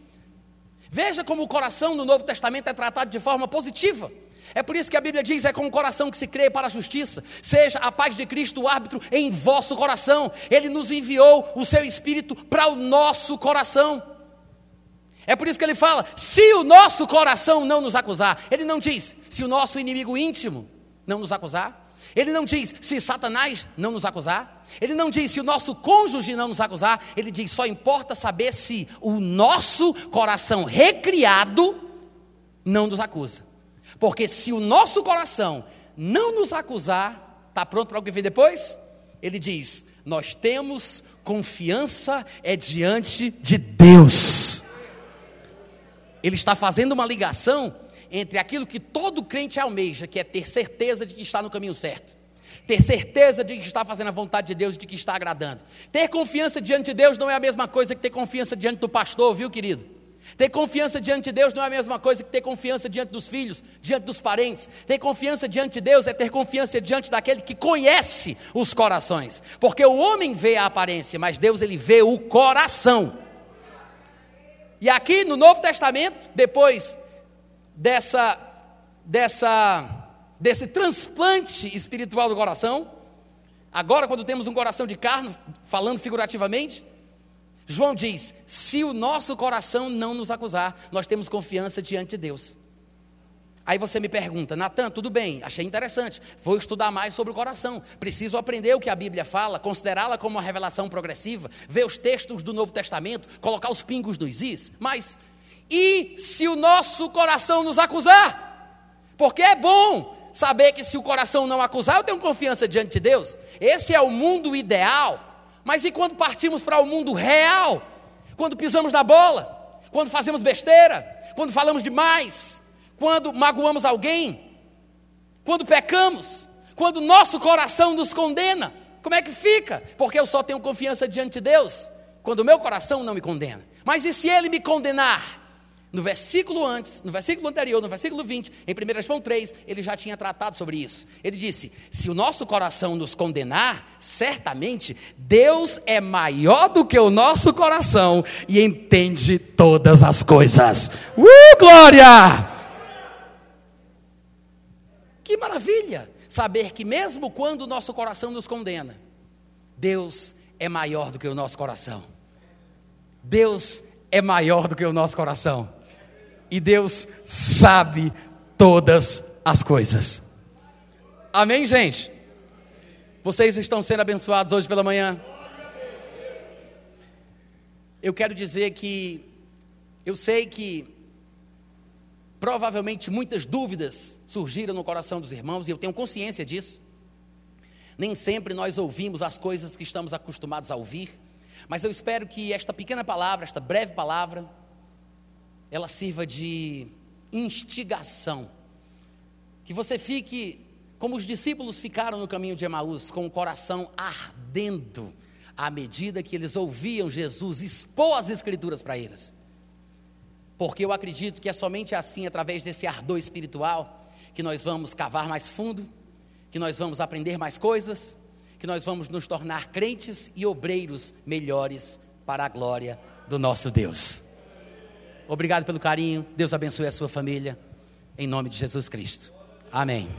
Veja como o coração no Novo Testamento é tratado de forma positiva. É por isso que a Bíblia diz: é com o coração que se crê para a justiça. Seja a paz de Cristo o árbitro em vosso coração. Ele nos enviou o seu Espírito para o nosso coração. É por isso que ele fala: se o nosso coração não nos acusar, ele não diz se o nosso inimigo íntimo não nos acusar. Ele não diz se Satanás não nos acusar. Ele não diz se o nosso cônjuge não nos acusar. Ele diz só importa saber se o nosso coração recriado não nos acusa. Porque se o nosso coração não nos acusar, está pronto para o que vem depois? Ele diz: Nós temos confiança é diante de Deus. Ele está fazendo uma ligação entre aquilo que todo crente almeja, que é ter certeza de que está no caminho certo. Ter certeza de que está fazendo a vontade de Deus, de que está agradando. Ter confiança diante de Deus não é a mesma coisa que ter confiança diante do pastor, viu, querido? Ter confiança diante de Deus não é a mesma coisa que ter confiança diante dos filhos, diante dos parentes. Ter confiança diante de Deus é ter confiança diante daquele que conhece os corações. Porque o homem vê a aparência, mas Deus ele vê o coração. E aqui no Novo Testamento, depois dessa dessa desse transplante espiritual do coração, agora quando temos um coração de carne, falando figurativamente, João diz: se o nosso coração não nos acusar, nós temos confiança diante de Deus. Aí você me pergunta, Natan, tudo bem, achei interessante, vou estudar mais sobre o coração, preciso aprender o que a Bíblia fala, considerá-la como uma revelação progressiva, ver os textos do Novo Testamento, colocar os pingos dos is, mas e se o nosso coração nos acusar? Porque é bom saber que se o coração não acusar, eu tenho confiança diante de Deus, esse é o mundo ideal, mas e quando partimos para o mundo real? Quando pisamos na bola? Quando fazemos besteira? Quando falamos demais? Quando magoamos alguém? Quando pecamos? Quando nosso coração nos condena? Como é que fica? Porque eu só tenho confiança diante de Deus quando o meu coração não me condena. Mas e se ele me condenar? No versículo antes, no versículo anterior, no versículo 20, em 1 João 3, ele já tinha tratado sobre isso. Ele disse: Se o nosso coração nos condenar, certamente Deus é maior do que o nosso coração e entende todas as coisas. Uh, glória! Que maravilha! Saber que mesmo quando o nosso coração nos condena, Deus é maior do que o nosso coração. Deus é maior do que o nosso coração. E Deus sabe todas as coisas. Amém, gente? Vocês estão sendo abençoados hoje pela manhã? Eu quero dizer que eu sei que provavelmente muitas dúvidas surgiram no coração dos irmãos e eu tenho consciência disso. Nem sempre nós ouvimos as coisas que estamos acostumados a ouvir, mas eu espero que esta pequena palavra, esta breve palavra, ela sirva de instigação. Que você fique como os discípulos ficaram no caminho de Emaús, com o coração ardendo, à medida que eles ouviam Jesus expor as Escrituras para eles. Porque eu acredito que é somente assim, através desse ardor espiritual, que nós vamos cavar mais fundo, que nós vamos aprender mais coisas, que nós vamos nos tornar crentes e obreiros melhores para a glória do nosso Deus. Obrigado pelo carinho. Deus abençoe a sua família. Em nome de Jesus Cristo. Amém.